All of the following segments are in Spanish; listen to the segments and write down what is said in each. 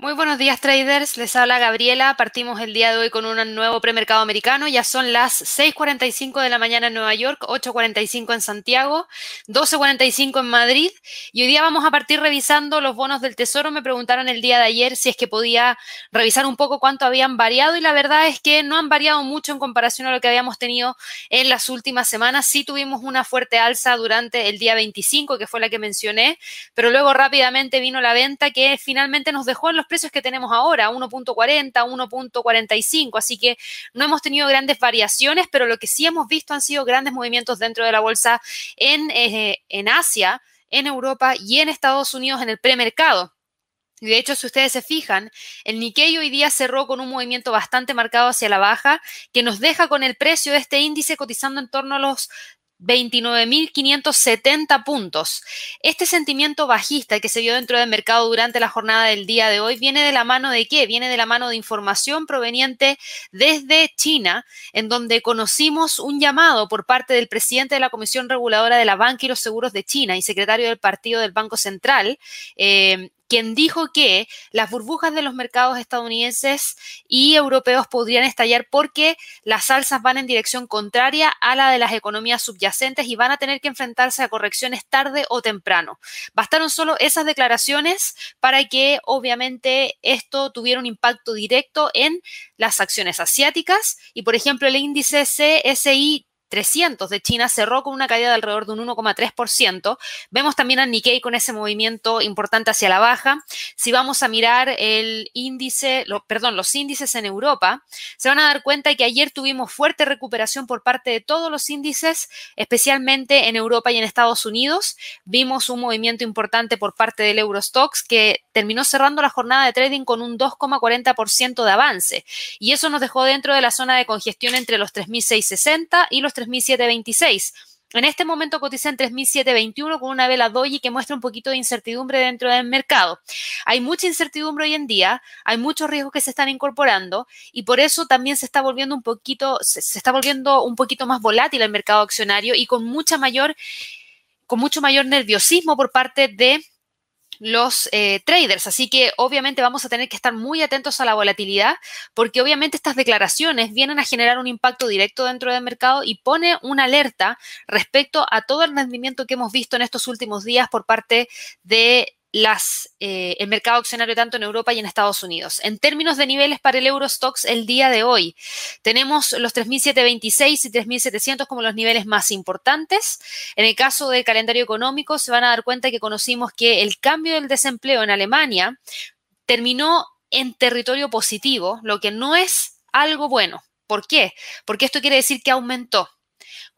Muy buenos días traders, les habla Gabriela. Partimos el día de hoy con un nuevo premercado americano. Ya son las 6.45 de la mañana en Nueva York, 8.45 en Santiago, 12.45 en Madrid. Y hoy día vamos a partir revisando los bonos del Tesoro. Me preguntaron el día de ayer si es que podía revisar un poco cuánto habían variado y la verdad es que no han variado mucho en comparación a lo que habíamos tenido en las últimas semanas. Sí tuvimos una fuerte alza durante el día 25, que fue la que mencioné, pero luego rápidamente vino la venta que finalmente nos dejó en los precios que tenemos ahora, 1.40, 1.45, así que no hemos tenido grandes variaciones, pero lo que sí hemos visto han sido grandes movimientos dentro de la bolsa en, eh, en Asia, en Europa y en Estados Unidos en el premercado. De hecho, si ustedes se fijan, el Nikkei hoy día cerró con un movimiento bastante marcado hacia la baja, que nos deja con el precio de este índice cotizando en torno a los 29.570 puntos. Este sentimiento bajista que se vio dentro del mercado durante la jornada del día de hoy viene de la mano de qué? Viene de la mano de información proveniente desde China, en donde conocimos un llamado por parte del presidente de la Comisión Reguladora de la Banca y los Seguros de China y secretario del Partido del Banco Central, eh, quien dijo que las burbujas de los mercados estadounidenses y europeos podrían estallar porque las alzas van en dirección contraria a la de las economías subyacentes y van a tener que enfrentarse a correcciones tarde o temprano. Bastaron solo esas declaraciones para que obviamente esto tuviera un impacto directo en las acciones asiáticas y por ejemplo el índice CSI 300 de China cerró con una caída de alrededor de un 1,3%. Vemos también al Nikkei con ese movimiento importante hacia la baja. Si vamos a mirar el índice, perdón, los índices en Europa, se van a dar cuenta que ayer tuvimos fuerte recuperación por parte de todos los índices, especialmente en Europa y en Estados Unidos. Vimos un movimiento importante por parte del Eurostox que terminó cerrando la jornada de trading con un 2,40% de avance. Y eso nos dejó dentro de la zona de congestión entre los 3.660 y los 3.726. En este momento cotiza en 3.721 con una vela doji que muestra un poquito de incertidumbre dentro del mercado. Hay mucha incertidumbre hoy en día, hay muchos riesgos que se están incorporando y por eso también se está volviendo un poquito, se, se está volviendo un poquito más volátil el mercado accionario y con mucha mayor, con mucho mayor nerviosismo por parte de los eh, traders. Así que obviamente vamos a tener que estar muy atentos a la volatilidad porque obviamente estas declaraciones vienen a generar un impacto directo dentro del mercado y pone una alerta respecto a todo el rendimiento que hemos visto en estos últimos días por parte de las, eh, el mercado accionario tanto en Europa y en Estados Unidos. En términos de niveles para el Eurostox el día de hoy, tenemos los 3.726 y 3.700 como los niveles más importantes. En el caso del calendario económico, se van a dar cuenta que conocimos que el cambio del desempleo en Alemania terminó en territorio positivo, lo que no es algo bueno. ¿Por qué? Porque esto quiere decir que aumentó.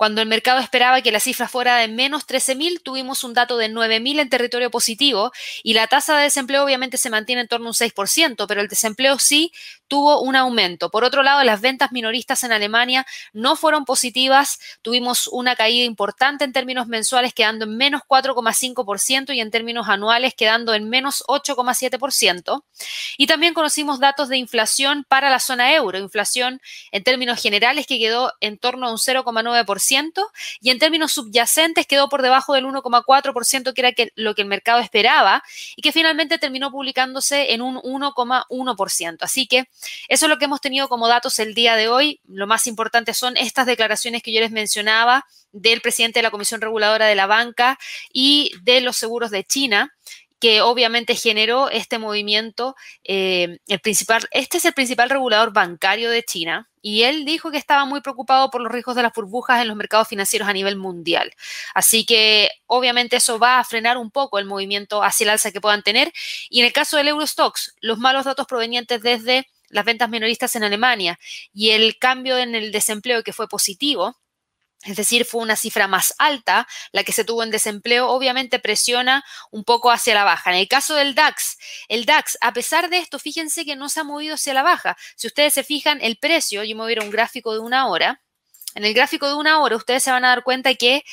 Cuando el mercado esperaba que la cifra fuera de menos 13.000, tuvimos un dato de 9.000 en territorio positivo y la tasa de desempleo obviamente se mantiene en torno a un 6%, pero el desempleo sí tuvo un aumento. Por otro lado, las ventas minoristas en Alemania no fueron positivas, tuvimos una caída importante en términos mensuales quedando en menos 4,5% y en términos anuales quedando en menos 8,7%. Y también conocimos datos de inflación para la zona euro, inflación en términos generales que quedó en torno a un 0,9% y en términos subyacentes quedó por debajo del 1,4% que era lo que el mercado esperaba y que finalmente terminó publicándose en un 1,1%. Así que eso es lo que hemos tenido como datos el día de hoy. Lo más importante son estas declaraciones que yo les mencionaba del presidente de la Comisión Reguladora de la Banca y de los seguros de China que obviamente generó este movimiento. Eh, el principal, este es el principal regulador bancario de China y él dijo que estaba muy preocupado por los riesgos de las burbujas en los mercados financieros a nivel mundial. Así que obviamente eso va a frenar un poco el movimiento hacia el alza que puedan tener. Y en el caso del Eurostox, los malos datos provenientes desde las ventas minoristas en Alemania y el cambio en el desempleo que fue positivo, es decir, fue una cifra más alta la que se tuvo en desempleo, obviamente presiona un poco hacia la baja. En el caso del DAX, el DAX, a pesar de esto, fíjense que no se ha movido hacia la baja. Si ustedes se fijan, el precio, yo me voy a ir a un gráfico de una hora, en el gráfico de una hora ustedes se van a dar cuenta que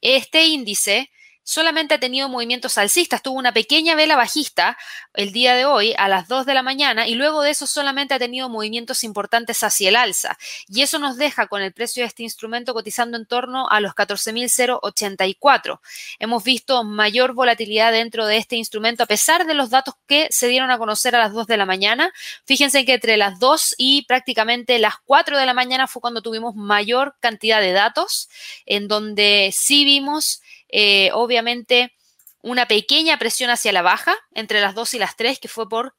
este índice solamente ha tenido movimientos alcistas. Tuvo una pequeña vela bajista el día de hoy a las 2 de la mañana y luego de eso solamente ha tenido movimientos importantes hacia el alza. Y eso nos deja con el precio de este instrumento cotizando en torno a los 14.084. Hemos visto mayor volatilidad dentro de este instrumento a pesar de los datos que se dieron a conocer a las 2 de la mañana. Fíjense que entre las 2 y prácticamente las 4 de la mañana fue cuando tuvimos mayor cantidad de datos, en donde sí vimos eh, obviamente una pequeña presión hacia la baja entre las 2 y las 3, que fue por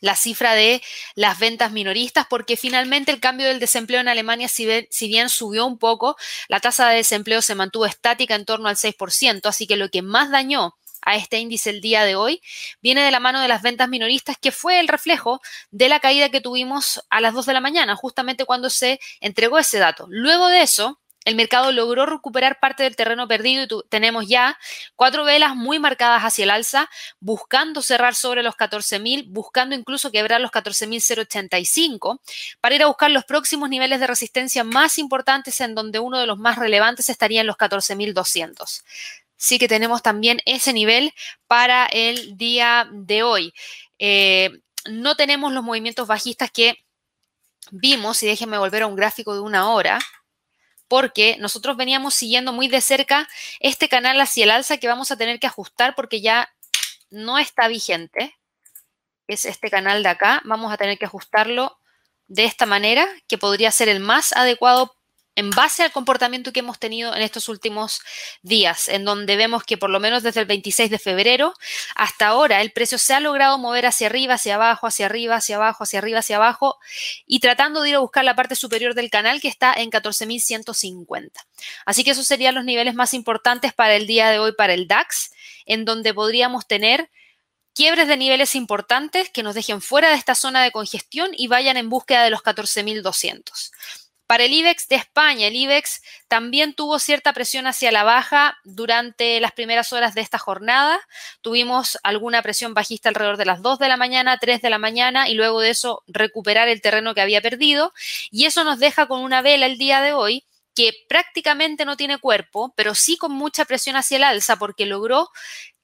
la cifra de las ventas minoristas, porque finalmente el cambio del desempleo en Alemania, si bien, si bien, subió un poco, la tasa de desempleo se mantuvo estática en torno al 6%, así que lo que más dañó a este índice el día de hoy viene de la mano de las ventas minoristas, que fue el reflejo de la caída que tuvimos a las 2 de la mañana, justamente cuando se entregó ese dato. Luego de eso, el mercado logró recuperar parte del terreno perdido y tenemos ya cuatro velas muy marcadas hacia el alza, buscando cerrar sobre los 14.000, buscando incluso quebrar los 14.085 para ir a buscar los próximos niveles de resistencia más importantes en donde uno de los más relevantes estaría en los 14.200. Sí que tenemos también ese nivel para el día de hoy. Eh, no tenemos los movimientos bajistas que vimos, y déjenme volver a un gráfico de una hora porque nosotros veníamos siguiendo muy de cerca este canal hacia el alza que vamos a tener que ajustar porque ya no está vigente. Es este canal de acá. Vamos a tener que ajustarlo de esta manera, que podría ser el más adecuado en base al comportamiento que hemos tenido en estos últimos días, en donde vemos que por lo menos desde el 26 de febrero hasta ahora el precio se ha logrado mover hacia arriba, hacia abajo, hacia arriba, hacia abajo, hacia arriba, hacia abajo, y tratando de ir a buscar la parte superior del canal que está en 14.150. Así que esos serían los niveles más importantes para el día de hoy para el DAX, en donde podríamos tener quiebres de niveles importantes que nos dejen fuera de esta zona de congestión y vayan en búsqueda de los 14.200. Para el IBEX de España, el IBEX también tuvo cierta presión hacia la baja durante las primeras horas de esta jornada. Tuvimos alguna presión bajista alrededor de las 2 de la mañana, 3 de la mañana y luego de eso recuperar el terreno que había perdido. Y eso nos deja con una vela el día de hoy que prácticamente no tiene cuerpo, pero sí con mucha presión hacia el alza porque logró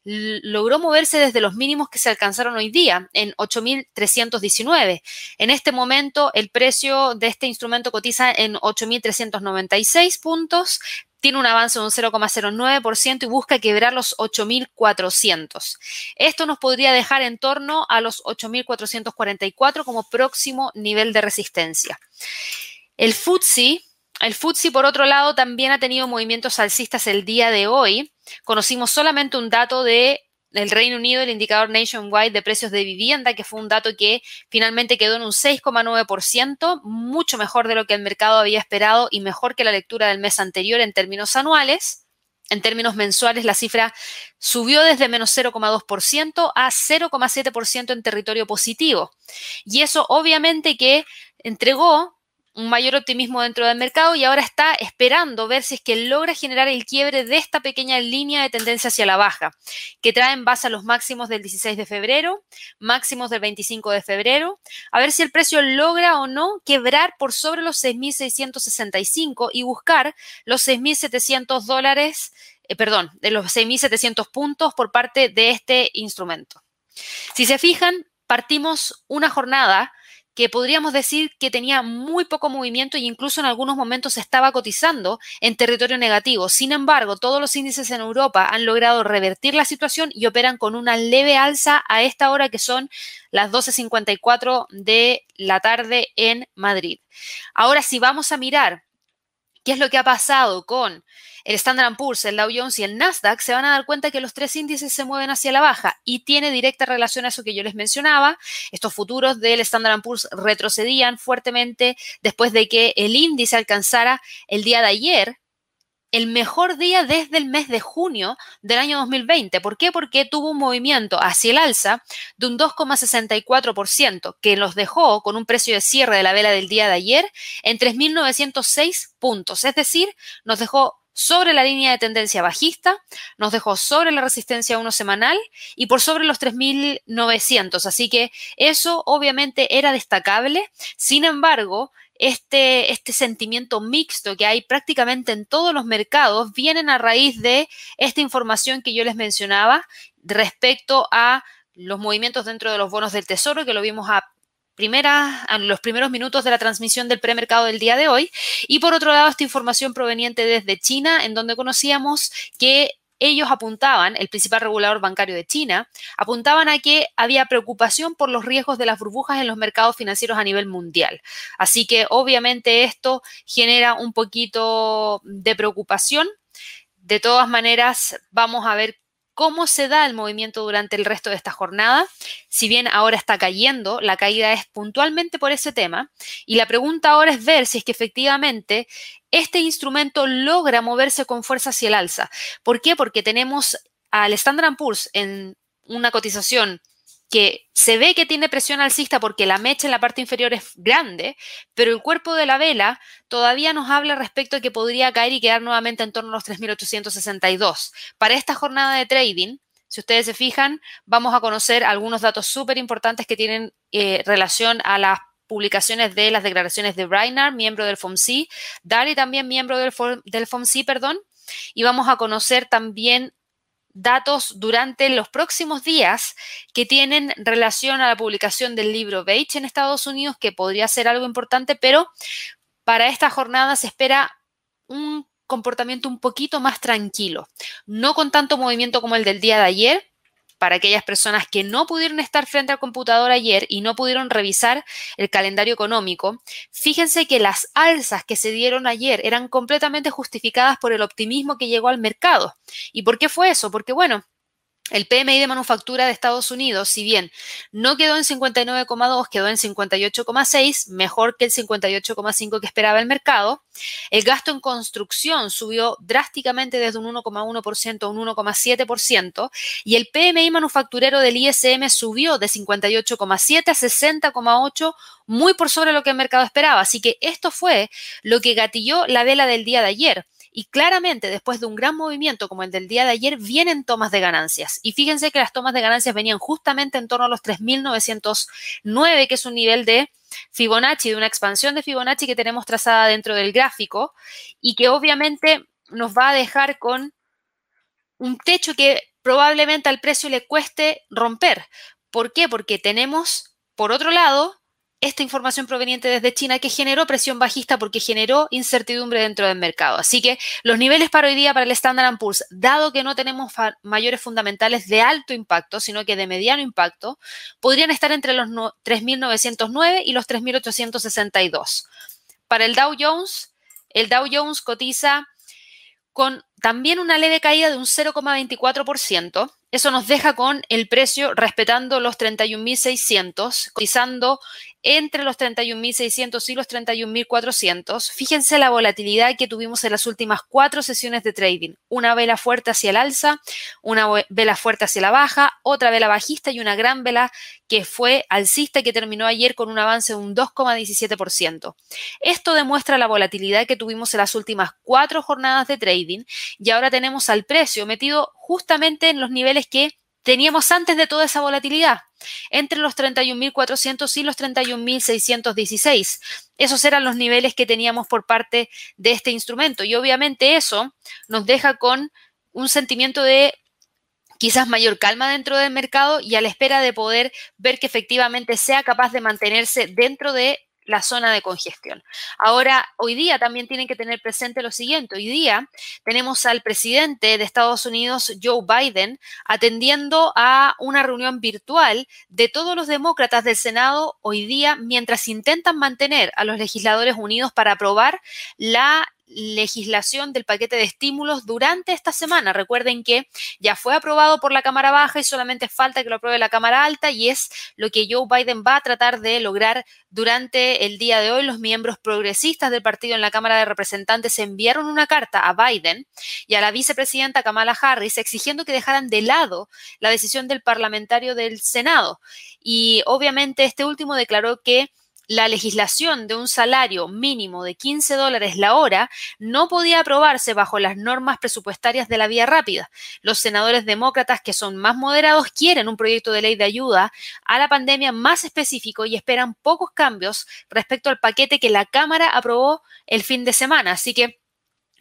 logró moverse desde los mínimos que se alcanzaron hoy día, en 8.319. En este momento, el precio de este instrumento cotiza en 8.396 puntos, tiene un avance de un 0,09% y busca quebrar los 8.400. Esto nos podría dejar en torno a los 8.444 como próximo nivel de resistencia. El FTSE el FTSE, por otro lado, también ha tenido movimientos alcistas el día de hoy. Conocimos solamente un dato de el Reino Unido, el indicador Nationwide de precios de vivienda, que fue un dato que finalmente quedó en un 6,9%, mucho mejor de lo que el mercado había esperado y mejor que la lectura del mes anterior en términos anuales. En términos mensuales, la cifra subió desde menos 0,2% a 0,7% en territorio positivo. Y eso obviamente que entregó un mayor optimismo dentro del mercado y ahora está esperando ver si es que logra generar el quiebre de esta pequeña línea de tendencia hacia la baja, que trae en base a los máximos del 16 de febrero, máximos del 25 de febrero, a ver si el precio logra o no quebrar por sobre los 6.665 y buscar los 6.700 dólares, eh, perdón, de los 6.700 puntos por parte de este instrumento. Si se fijan, partimos una jornada que podríamos decir que tenía muy poco movimiento e incluso en algunos momentos estaba cotizando en territorio negativo. Sin embargo, todos los índices en Europa han logrado revertir la situación y operan con una leve alza a esta hora que son las 12.54 de la tarde en Madrid. Ahora, si vamos a mirar qué es lo que ha pasado con el Standard Poor's, el Dow Jones y el Nasdaq, se van a dar cuenta que los tres índices se mueven hacia la baja y tiene directa relación a eso que yo les mencionaba. Estos futuros del Standard Poor's retrocedían fuertemente después de que el índice alcanzara el día de ayer el mejor día desde el mes de junio del año 2020. ¿Por qué? Porque tuvo un movimiento hacia el alza de un 2,64%, que los dejó con un precio de cierre de la vela del día de ayer en 3.906 puntos. Es decir, nos dejó sobre la línea de tendencia bajista, nos dejó sobre la resistencia 1 semanal y por sobre los 3.900. Así que eso obviamente era destacable. Sin embargo, este, este sentimiento mixto que hay prácticamente en todos los mercados vienen a raíz de esta información que yo les mencionaba respecto a los movimientos dentro de los bonos del tesoro, que lo vimos a primera, en los primeros minutos de la transmisión del premercado del día de hoy. Y por otro lado, esta información proveniente desde China, en donde conocíamos que ellos apuntaban, el principal regulador bancario de China, apuntaban a que había preocupación por los riesgos de las burbujas en los mercados financieros a nivel mundial. Así que obviamente esto genera un poquito de preocupación. De todas maneras, vamos a ver cómo se da el movimiento durante el resto de esta jornada. Si bien ahora está cayendo, la caída es puntualmente por ese tema. Y la pregunta ahora es ver si es que efectivamente este instrumento logra moverse con fuerza hacia el alza. ¿Por qué? Porque tenemos al Standard Poor's en una cotización que se ve que tiene presión alcista porque la mecha en la parte inferior es grande, pero el cuerpo de la vela todavía nos habla respecto a que podría caer y quedar nuevamente en torno a los 3.862. Para esta jornada de trading, si ustedes se fijan, vamos a conocer algunos datos súper importantes que tienen eh, relación a las publicaciones de las declaraciones de Brainard, miembro del FOMC, Dali también miembro del, del FOMC, perdón, y vamos a conocer también datos durante los próximos días que tienen relación a la publicación del libro Beige en Estados Unidos, que podría ser algo importante, pero para esta jornada se espera un comportamiento un poquito más tranquilo, no con tanto movimiento como el del día de ayer, para aquellas personas que no pudieron estar frente al computador ayer y no pudieron revisar el calendario económico, fíjense que las alzas que se dieron ayer eran completamente justificadas por el optimismo que llegó al mercado. ¿Y por qué fue eso? Porque bueno, el PMI de manufactura de Estados Unidos, si bien no quedó en 59,2, quedó en 58,6, mejor que el 58,5 que esperaba el mercado. El gasto en construcción subió drásticamente desde un 1,1% a un 1,7% y el PMI manufacturero del ISM subió de 58,7 a 60,8, muy por sobre lo que el mercado esperaba. Así que esto fue lo que gatilló la vela del día de ayer. Y claramente, después de un gran movimiento como el del día de ayer, vienen tomas de ganancias. Y fíjense que las tomas de ganancias venían justamente en torno a los 3.909, que es un nivel de Fibonacci, de una expansión de Fibonacci que tenemos trazada dentro del gráfico y que obviamente nos va a dejar con un techo que probablemente al precio le cueste romper. ¿Por qué? Porque tenemos, por otro lado, esta información proveniente desde China que generó presión bajista porque generó incertidumbre dentro del mercado. Así que los niveles para hoy día para el Standard Poor's, dado que no tenemos mayores fundamentales de alto impacto, sino que de mediano impacto, podrían estar entre los 3.909 y los 3.862. Para el Dow Jones, el Dow Jones cotiza con también una leve caída de un 0,24%. Eso nos deja con el precio respetando los 31.600, cotizando entre los 31.600 y los 31.400. Fíjense la volatilidad que tuvimos en las últimas cuatro sesiones de trading. Una vela fuerte hacia el alza, una vela fuerte hacia la baja, otra vela bajista y una gran vela que fue alcista que terminó ayer con un avance de un 2,17%. Esto demuestra la volatilidad que tuvimos en las últimas cuatro jornadas de trading y ahora tenemos al precio metido justamente en los niveles que teníamos antes de toda esa volatilidad, entre los 31.400 y los 31.616. Esos eran los niveles que teníamos por parte de este instrumento y obviamente eso nos deja con un sentimiento de quizás mayor calma dentro del mercado y a la espera de poder ver que efectivamente sea capaz de mantenerse dentro de la zona de congestión. Ahora, hoy día también tienen que tener presente lo siguiente. Hoy día tenemos al presidente de Estados Unidos, Joe Biden, atendiendo a una reunión virtual de todos los demócratas del Senado hoy día mientras intentan mantener a los legisladores unidos para aprobar la legislación del paquete de estímulos durante esta semana. Recuerden que ya fue aprobado por la Cámara Baja y solamente falta que lo apruebe la Cámara Alta y es lo que Joe Biden va a tratar de lograr durante el día de hoy. Los miembros progresistas del partido en la Cámara de Representantes enviaron una carta a Biden y a la vicepresidenta Kamala Harris exigiendo que dejaran de lado la decisión del parlamentario del Senado. Y obviamente este último declaró que la legislación de un salario mínimo de 15 dólares la hora no podía aprobarse bajo las normas presupuestarias de la vía rápida. Los senadores demócratas, que son más moderados, quieren un proyecto de ley de ayuda a la pandemia más específico y esperan pocos cambios respecto al paquete que la Cámara aprobó el fin de semana. Así que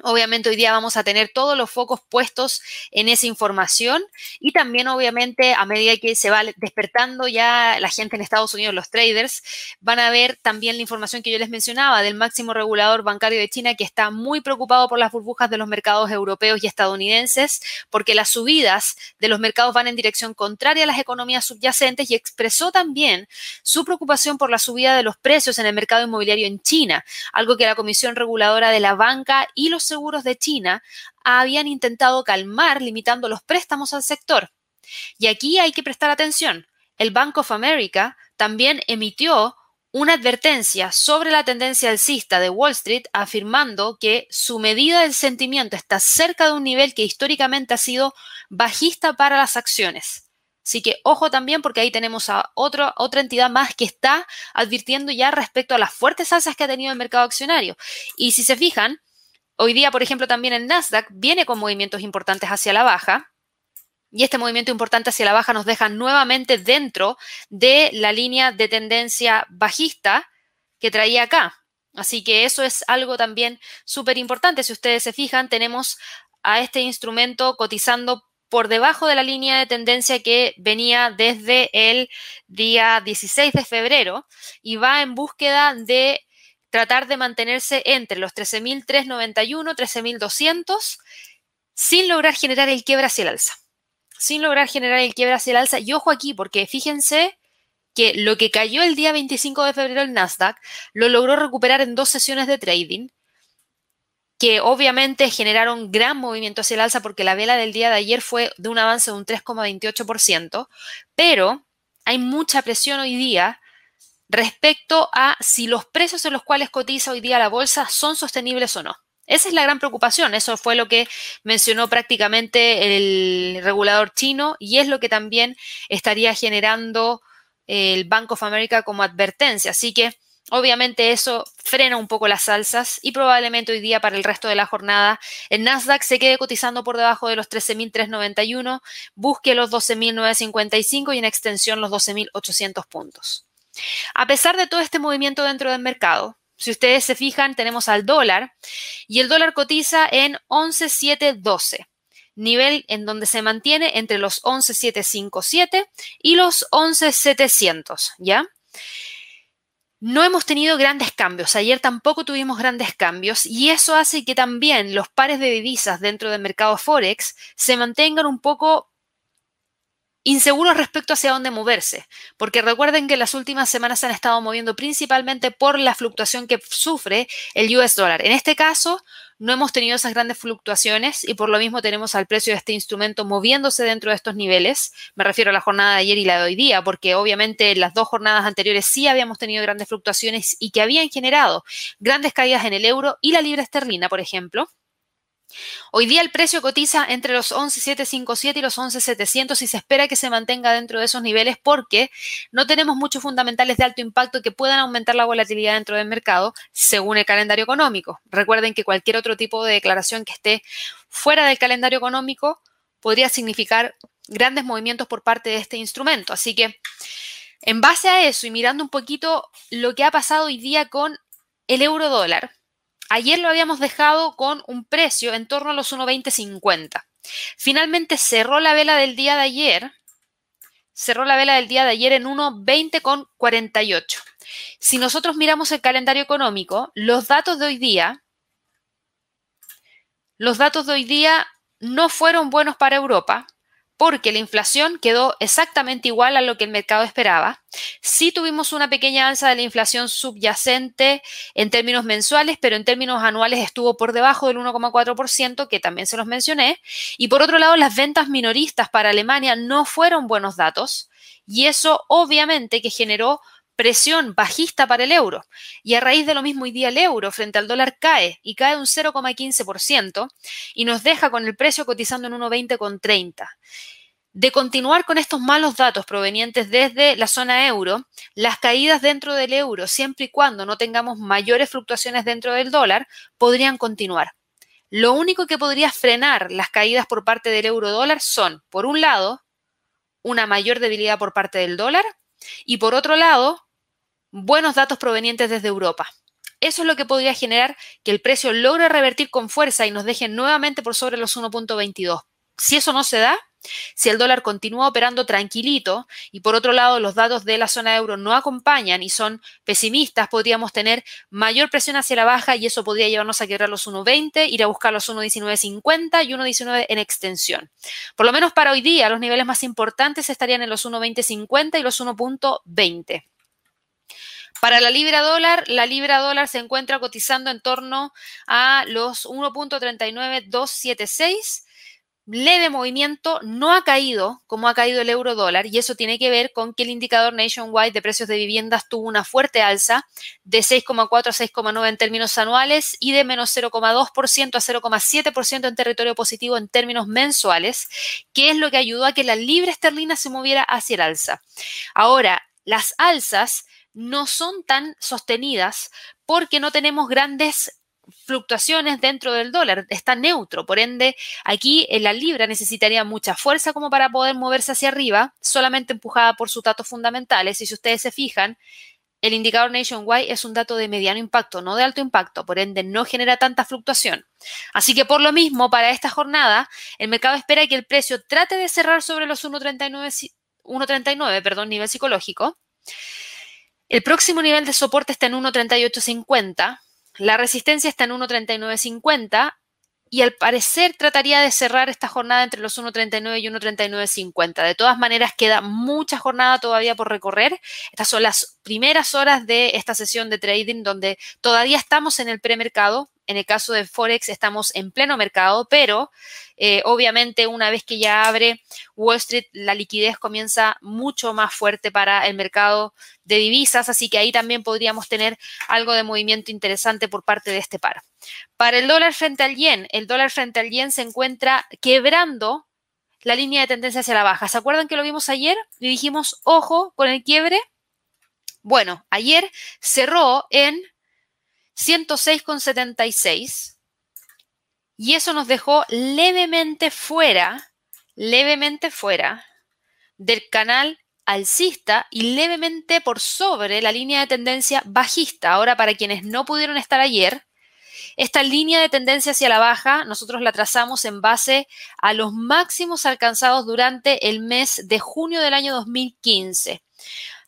Obviamente hoy día vamos a tener todos los focos puestos en esa información y también obviamente a medida que se va despertando ya la gente en Estados Unidos, los traders, van a ver también la información que yo les mencionaba del máximo regulador bancario de China que está muy preocupado por las burbujas de los mercados europeos y estadounidenses porque las subidas de los mercados van en dirección contraria a las economías subyacentes y expresó también su preocupación por la subida de los precios en el mercado inmobiliario en China, algo que la Comisión Reguladora de la Banca y los seguros de China habían intentado calmar limitando los préstamos al sector. Y aquí hay que prestar atención. El Bank of America también emitió una advertencia sobre la tendencia alcista de Wall Street afirmando que su medida del sentimiento está cerca de un nivel que históricamente ha sido bajista para las acciones. Así que ojo también porque ahí tenemos a otra entidad más que está advirtiendo ya respecto a las fuertes alzas que ha tenido el mercado accionario. Y si se fijan, Hoy día, por ejemplo, también el Nasdaq viene con movimientos importantes hacia la baja. Y este movimiento importante hacia la baja nos deja nuevamente dentro de la línea de tendencia bajista que traía acá. Así que eso es algo también súper importante. Si ustedes se fijan, tenemos a este instrumento cotizando por debajo de la línea de tendencia que venía desde el día 16 de febrero y va en búsqueda de tratar de mantenerse entre los 13.391, 13.200, sin lograr generar el quiebre hacia el alza. Sin lograr generar el quiebre hacia el alza. Y ojo aquí, porque fíjense que lo que cayó el día 25 de febrero el Nasdaq lo logró recuperar en dos sesiones de trading, que obviamente generaron gran movimiento hacia el alza porque la vela del día de ayer fue de un avance de un 3,28%, pero hay mucha presión hoy día respecto a si los precios en los cuales cotiza hoy día la bolsa son sostenibles o no. Esa es la gran preocupación. Eso fue lo que mencionó prácticamente el regulador chino y es lo que también estaría generando el Bank of America como advertencia. Así que obviamente eso frena un poco las alzas y probablemente hoy día para el resto de la jornada el Nasdaq se quede cotizando por debajo de los 13.391, busque los 12.955 y en extensión los 12.800 puntos. A pesar de todo este movimiento dentro del mercado, si ustedes se fijan, tenemos al dólar y el dólar cotiza en 11.712, nivel en donde se mantiene entre los 11.757 y los 11.700, ¿ya? No hemos tenido grandes cambios. Ayer tampoco tuvimos grandes cambios y eso hace que también los pares de divisas dentro del mercado Forex se mantengan un poco inseguros respecto hacia dónde moverse, porque recuerden que las últimas semanas se han estado moviendo principalmente por la fluctuación que sufre el US dólar. En este caso, no hemos tenido esas grandes fluctuaciones y por lo mismo tenemos al precio de este instrumento moviéndose dentro de estos niveles. Me refiero a la jornada de ayer y la de hoy día, porque obviamente las dos jornadas anteriores sí habíamos tenido grandes fluctuaciones y que habían generado grandes caídas en el euro y la libra esterlina, por ejemplo. Hoy día el precio cotiza entre los 11.757 y los 11.700 y se espera que se mantenga dentro de esos niveles porque no tenemos muchos fundamentales de alto impacto que puedan aumentar la volatilidad dentro del mercado según el calendario económico. Recuerden que cualquier otro tipo de declaración que esté fuera del calendario económico podría significar grandes movimientos por parte de este instrumento. Así que en base a eso y mirando un poquito lo que ha pasado hoy día con el euro dólar, Ayer lo habíamos dejado con un precio en torno a los 1.2050. Finalmente cerró la vela del día de ayer, cerró la vela del día de ayer en 1.20,48. Si nosotros miramos el calendario económico, los datos de hoy día, los datos de hoy día no fueron buenos para Europa porque la inflación quedó exactamente igual a lo que el mercado esperaba. Sí tuvimos una pequeña alza de la inflación subyacente en términos mensuales, pero en términos anuales estuvo por debajo del 1,4%, que también se los mencioné. Y por otro lado, las ventas minoristas para Alemania no fueron buenos datos y eso obviamente que generó presión bajista para el euro. Y a raíz de lo mismo hoy día el euro frente al dólar cae y cae un 0,15% y nos deja con el precio cotizando en 1,20,30. De continuar con estos malos datos provenientes desde la zona euro, las caídas dentro del euro, siempre y cuando no tengamos mayores fluctuaciones dentro del dólar, podrían continuar. Lo único que podría frenar las caídas por parte del euro dólar son, por un lado, una mayor debilidad por parte del dólar y por otro lado, buenos datos provenientes desde Europa. Eso es lo que podría generar que el precio logre revertir con fuerza y nos deje nuevamente por sobre los 1.22. Si eso no se da, si el dólar continúa operando tranquilito y por otro lado los datos de la zona euro no acompañan y son pesimistas, podríamos tener mayor presión hacia la baja y eso podría llevarnos a quebrar los 1.20, ir a buscar los 1.1950 y 1.19 en extensión. Por lo menos para hoy día, los niveles más importantes estarían en los 1.2050 y los 1.20. Para la libra dólar, la libra dólar se encuentra cotizando en torno a los 1.39276 leve movimiento, no ha caído como ha caído el euro dólar y eso tiene que ver con que el indicador nationwide de precios de viviendas tuvo una fuerte alza de 6,4 a 6,9 en términos anuales y de menos 0,2% a 0,7% en territorio positivo en términos mensuales, que es lo que ayudó a que la libra esterlina se moviera hacia el alza. Ahora, las alzas no son tan sostenidas porque no tenemos grandes fluctuaciones dentro del dólar, está neutro, por ende aquí en la libra necesitaría mucha fuerza como para poder moverse hacia arriba, solamente empujada por sus datos fundamentales y si ustedes se fijan, el indicador Nationwide es un dato de mediano impacto, no de alto impacto, por ende no genera tanta fluctuación. Así que por lo mismo, para esta jornada, el mercado espera que el precio trate de cerrar sobre los 1.39, 1.39, perdón, nivel psicológico. El próximo nivel de soporte está en 1.3850 la resistencia está en 1.3950 y al parecer trataría de cerrar esta jornada entre los 1.39 y 1.39.50. De todas maneras, queda mucha jornada todavía por recorrer. Estas son las primeras horas de esta sesión de trading donde todavía estamos en el premercado. En el caso de Forex estamos en pleno mercado, pero eh, obviamente una vez que ya abre Wall Street, la liquidez comienza mucho más fuerte para el mercado de divisas, así que ahí también podríamos tener algo de movimiento interesante por parte de este par. Para el dólar frente al yen, el dólar frente al yen se encuentra quebrando la línea de tendencia hacia la baja. ¿Se acuerdan que lo vimos ayer? Y dijimos, ojo con el quiebre. Bueno, ayer cerró en 106,76 y eso nos dejó levemente fuera, levemente fuera del canal alcista y levemente por sobre la línea de tendencia bajista. Ahora, para quienes no pudieron estar ayer, esta línea de tendencia hacia la baja nosotros la trazamos en base a los máximos alcanzados durante el mes de junio del año 2015.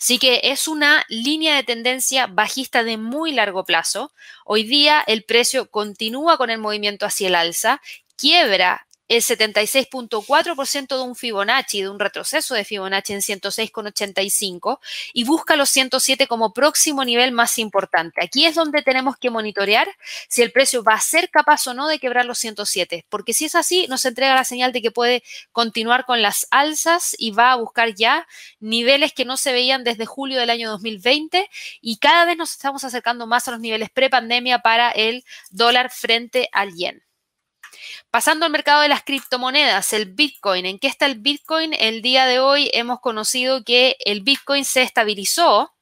Así que es una línea de tendencia bajista de muy largo plazo. Hoy día el precio continúa con el movimiento hacia el alza, quiebra el 76.4% de un Fibonacci, de un retroceso de Fibonacci en 106,85 y busca los 107 como próximo nivel más importante. Aquí es donde tenemos que monitorear si el precio va a ser capaz o no de quebrar los 107, porque si es así, nos entrega la señal de que puede continuar con las alzas y va a buscar ya niveles que no se veían desde julio del año 2020 y cada vez nos estamos acercando más a los niveles prepandemia para el dólar frente al yen. Pasando al mercado de las criptomonedas, el Bitcoin. ¿En qué está el Bitcoin? El día de hoy hemos conocido que el Bitcoin se estabilizó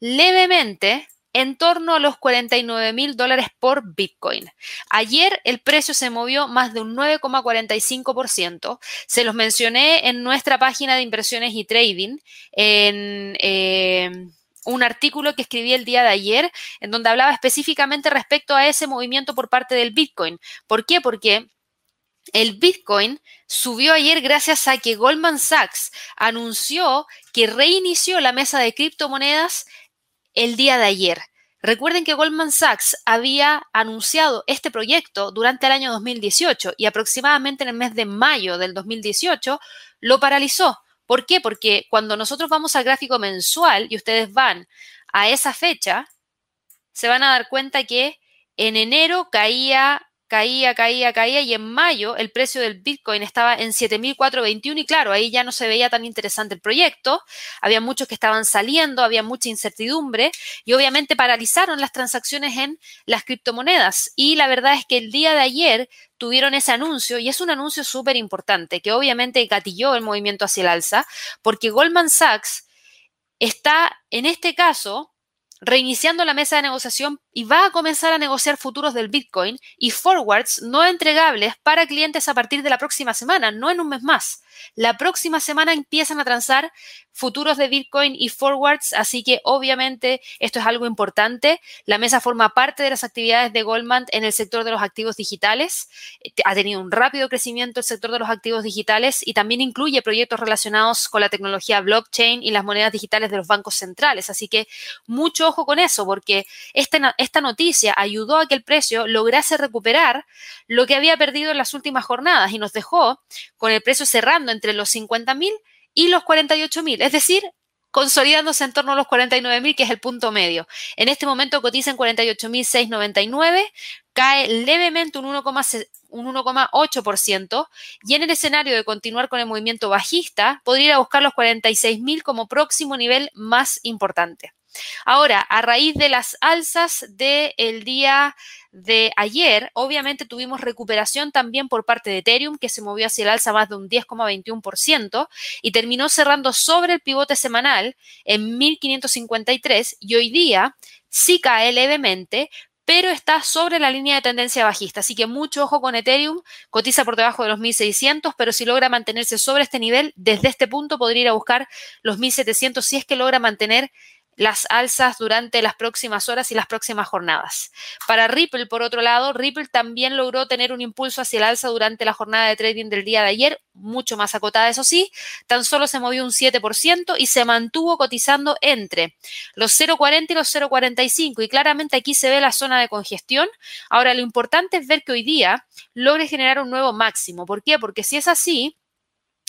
levemente en torno a los 49 mil dólares por Bitcoin. Ayer el precio se movió más de un 9,45%. Se los mencioné en nuestra página de inversiones y trading en... Eh, un artículo que escribí el día de ayer en donde hablaba específicamente respecto a ese movimiento por parte del Bitcoin. ¿Por qué? Porque el Bitcoin subió ayer gracias a que Goldman Sachs anunció que reinició la mesa de criptomonedas el día de ayer. Recuerden que Goldman Sachs había anunciado este proyecto durante el año 2018 y aproximadamente en el mes de mayo del 2018 lo paralizó. ¿Por qué? Porque cuando nosotros vamos al gráfico mensual y ustedes van a esa fecha, se van a dar cuenta que en enero caía caía, caía, caía y en mayo el precio del Bitcoin estaba en 7.421 y claro, ahí ya no se veía tan interesante el proyecto, había muchos que estaban saliendo, había mucha incertidumbre y obviamente paralizaron las transacciones en las criptomonedas. Y la verdad es que el día de ayer tuvieron ese anuncio y es un anuncio súper importante que obviamente gatilló el movimiento hacia el alza porque Goldman Sachs está en este caso reiniciando la mesa de negociación y va a comenzar a negociar futuros del Bitcoin y forwards no entregables para clientes a partir de la próxima semana, no en un mes más. La próxima semana empiezan a transar futuros de Bitcoin y forwards, así que obviamente esto es algo importante. La mesa forma parte de las actividades de Goldman en el sector de los activos digitales. Ha tenido un rápido crecimiento el sector de los activos digitales y también incluye proyectos relacionados con la tecnología blockchain y las monedas digitales de los bancos centrales. Así que mucho ojo con eso, porque esta, esta noticia ayudó a que el precio lograse recuperar lo que había perdido en las últimas jornadas y nos dejó con el precio cerrando entre los 50.000 y los 48.000, es decir, consolidándose en torno a los 49.000, que es el punto medio. En este momento cotiza en 48.699, cae levemente un 1,8% y en el escenario de continuar con el movimiento bajista, podría ir a buscar los 46.000 como próximo nivel más importante. Ahora, a raíz de las alzas del día de ayer, obviamente tuvimos recuperación también por parte de Ethereum, que se movió hacia el alza más de un 10,21% y terminó cerrando sobre el pivote semanal en 1553 y hoy día sí cae levemente, pero está sobre la línea de tendencia bajista. Así que mucho ojo con Ethereum, cotiza por debajo de los 1600, pero si logra mantenerse sobre este nivel, desde este punto podría ir a buscar los 1700 si es que logra mantener las alzas durante las próximas horas y las próximas jornadas. Para Ripple, por otro lado, Ripple también logró tener un impulso hacia el alza durante la jornada de trading del día de ayer, mucho más acotada, eso sí, tan solo se movió un 7% y se mantuvo cotizando entre los 0,40 y los 0,45 y claramente aquí se ve la zona de congestión. Ahora, lo importante es ver que hoy día logre generar un nuevo máximo. ¿Por qué? Porque si es así,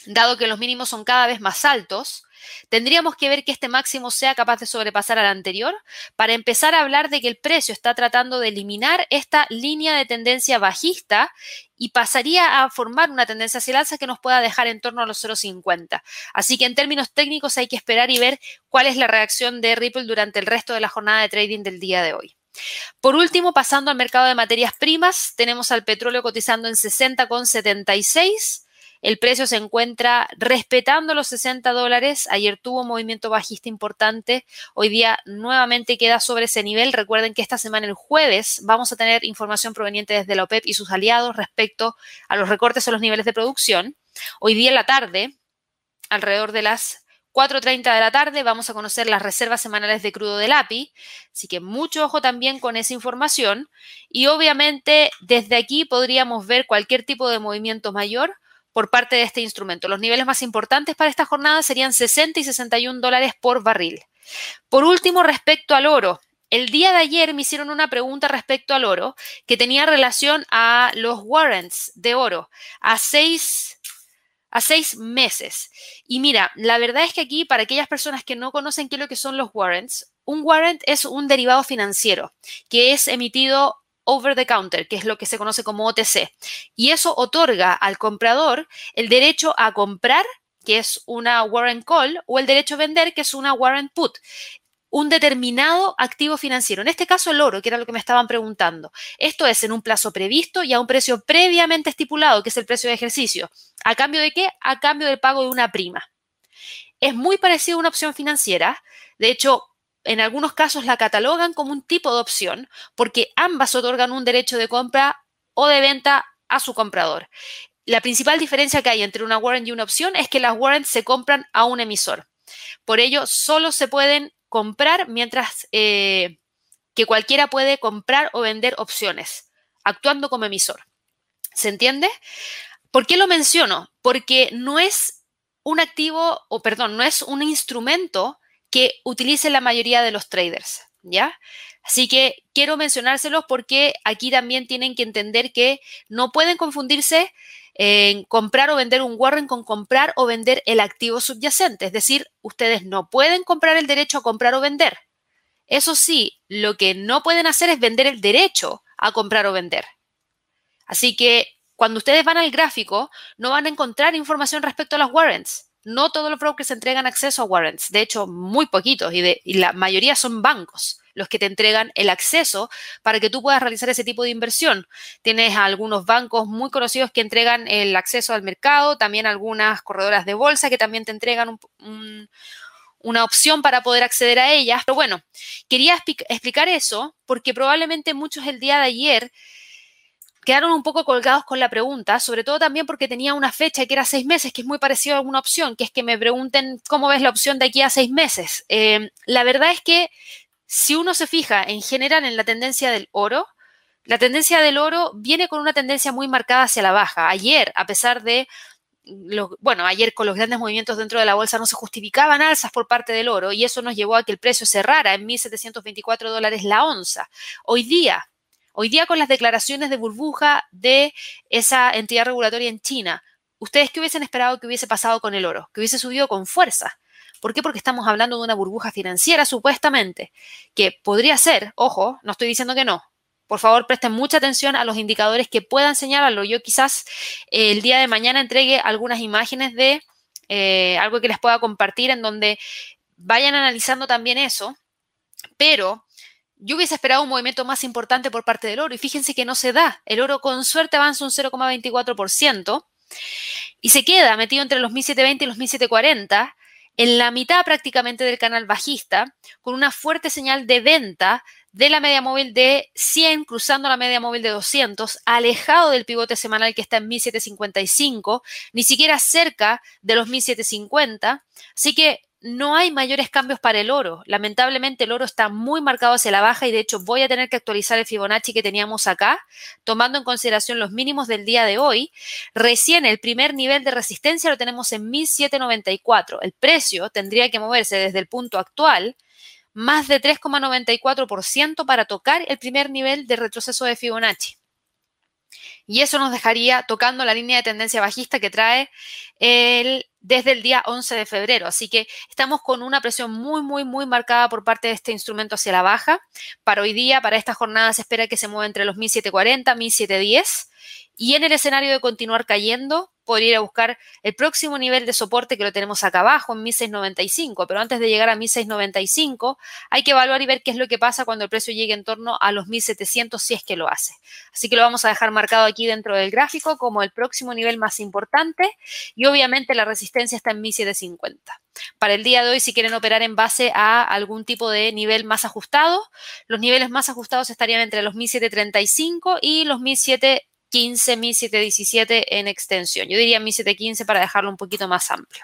dado que los mínimos son cada vez más altos, Tendríamos que ver que este máximo sea capaz de sobrepasar al anterior para empezar a hablar de que el precio está tratando de eliminar esta línea de tendencia bajista y pasaría a formar una tendencia hacia el alza que nos pueda dejar en torno a los 0,50. Así que en términos técnicos hay que esperar y ver cuál es la reacción de Ripple durante el resto de la jornada de trading del día de hoy. Por último, pasando al mercado de materias primas, tenemos al petróleo cotizando en 60,76 el precio se encuentra respetando los 60 dólares. Ayer tuvo un movimiento bajista importante. Hoy día nuevamente queda sobre ese nivel. Recuerden que esta semana, el jueves, vamos a tener información proveniente desde la OPEP y sus aliados respecto a los recortes en los niveles de producción. Hoy día en la tarde, alrededor de las 4.30 de la tarde vamos a conocer las reservas semanales de crudo del API, así que mucho ojo también con esa información y obviamente desde aquí podríamos ver cualquier tipo de movimiento mayor por parte de este instrumento. Los niveles más importantes para esta jornada serían 60 y 61 dólares por barril. Por último, respecto al oro. El día de ayer me hicieron una pregunta respecto al oro que tenía relación a los warrants de oro a seis, a seis meses. Y mira, la verdad es que aquí, para aquellas personas que no conocen qué es lo que son los warrants, un warrant es un derivado financiero que es emitido over the counter, que es lo que se conoce como OTC. Y eso otorga al comprador el derecho a comprar, que es una warrant call, o el derecho a vender, que es una warrant put un determinado activo financiero, en este caso el oro, que era lo que me estaban preguntando. Esto es en un plazo previsto y a un precio previamente estipulado, que es el precio de ejercicio. ¿A cambio de qué? A cambio del pago de una prima. Es muy parecido a una opción financiera. De hecho, en algunos casos la catalogan como un tipo de opción porque ambas otorgan un derecho de compra o de venta a su comprador. La principal diferencia que hay entre una warrant y una opción es que las warrants se compran a un emisor. Por ello, solo se pueden comprar mientras eh, que cualquiera puede comprar o vender opciones, actuando como emisor. ¿Se entiende? ¿Por qué lo menciono? Porque no es un activo, o perdón, no es un instrumento que utilicen la mayoría de los traders, ¿ya? Así que quiero mencionárselos porque aquí también tienen que entender que no pueden confundirse en comprar o vender un warrant con comprar o vender el activo subyacente. Es decir, ustedes no pueden comprar el derecho a comprar o vender. Eso sí, lo que no pueden hacer es vender el derecho a comprar o vender. Así que cuando ustedes van al gráfico, no van a encontrar información respecto a las warrants. No todos los brokers entregan acceso a warrants, de hecho, muy poquitos, y, la mayoría son bancos los que te entregan el acceso para que tú puedas realizar ese tipo de inversión. Tienes algunos bancos muy conocidos que entregan el acceso al mercado, también algunas corredoras de bolsa que también te entregan una opción para poder acceder a ellas. Pero bueno, quería explicar eso porque probablemente muchos el día de ayer quedaron un poco colgados con la pregunta, sobre todo también porque tenía una fecha que era seis meses, que es muy parecido a alguna opción, que es que me pregunten cómo ves la opción de aquí a seis meses. Eh, la verdad es que si uno se fija en general en la tendencia del oro, la tendencia del oro viene con una tendencia muy marcada hacia la baja. Ayer, a pesar de bueno, ayer con los grandes movimientos dentro de la bolsa no se justificaban alzas por parte del oro y eso nos llevó a que el precio cerrara en 1.724 dólares la onza. Hoy día, hoy día con las declaraciones de burbuja de esa entidad regulatoria en China, ¿ustedes qué hubiesen esperado que hubiese pasado con el oro? Que hubiese subido con fuerza. ¿Por qué? Porque estamos hablando de una burbuja financiera, supuestamente, que podría ser, ojo, no estoy diciendo que no. Por favor, presten mucha atención a los indicadores que puedan señalarlo. Yo quizás eh, el día de mañana entregue algunas imágenes de eh, algo que les pueda compartir en donde vayan analizando también eso, pero yo hubiese esperado un movimiento más importante por parte del oro y fíjense que no se da. El oro con suerte avanza un 0,24% y se queda metido entre los 1720 y los 1740 en la mitad prácticamente del canal bajista, con una fuerte señal de venta de la media móvil de 100 cruzando la media móvil de 200, alejado del pivote semanal que está en 1755, ni siquiera cerca de los 1750. Así que no hay mayores cambios para el oro. Lamentablemente el oro está muy marcado hacia la baja y de hecho voy a tener que actualizar el Fibonacci que teníamos acá, tomando en consideración los mínimos del día de hoy. Recién el primer nivel de resistencia lo tenemos en 1794. El precio tendría que moverse desde el punto actual más de 3,94% para tocar el primer nivel de retroceso de Fibonacci. Y eso nos dejaría tocando la línea de tendencia bajista que trae el desde el día 11 de febrero. Así que estamos con una presión muy, muy, muy marcada por parte de este instrumento hacia la baja. Para hoy día, para esta jornada, se espera que se mueva entre los 1740, 1710. Y en el escenario de continuar cayendo, podría ir a buscar el próximo nivel de soporte que lo tenemos acá abajo en 1695, pero antes de llegar a 1695 hay que evaluar y ver qué es lo que pasa cuando el precio llegue en torno a los 1700 si es que lo hace. Así que lo vamos a dejar marcado aquí dentro del gráfico como el próximo nivel más importante y obviamente la resistencia está en 1750. Para el día de hoy, si quieren operar en base a algún tipo de nivel más ajustado, los niveles más ajustados estarían entre los 1735 y los 1700 15, 1717 en extensión. Yo diría 1715 para dejarlo un poquito más amplio.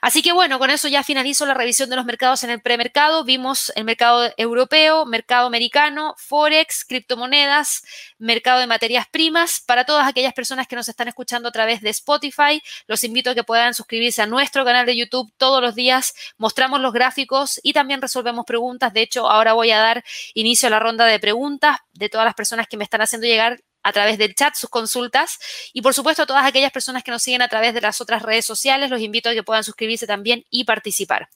Así que bueno, con eso ya finalizo la revisión de los mercados en el premercado. Vimos el mercado europeo, mercado americano, forex, criptomonedas, mercado de materias primas. Para todas aquellas personas que nos están escuchando a través de Spotify, los invito a que puedan suscribirse a nuestro canal de YouTube todos los días. Mostramos los gráficos y también resolvemos preguntas. De hecho, ahora voy a dar inicio a la ronda de preguntas de todas las personas que me están haciendo llegar a través del chat sus consultas y por supuesto a todas aquellas personas que nos siguen a través de las otras redes sociales, los invito a que puedan suscribirse también y participar.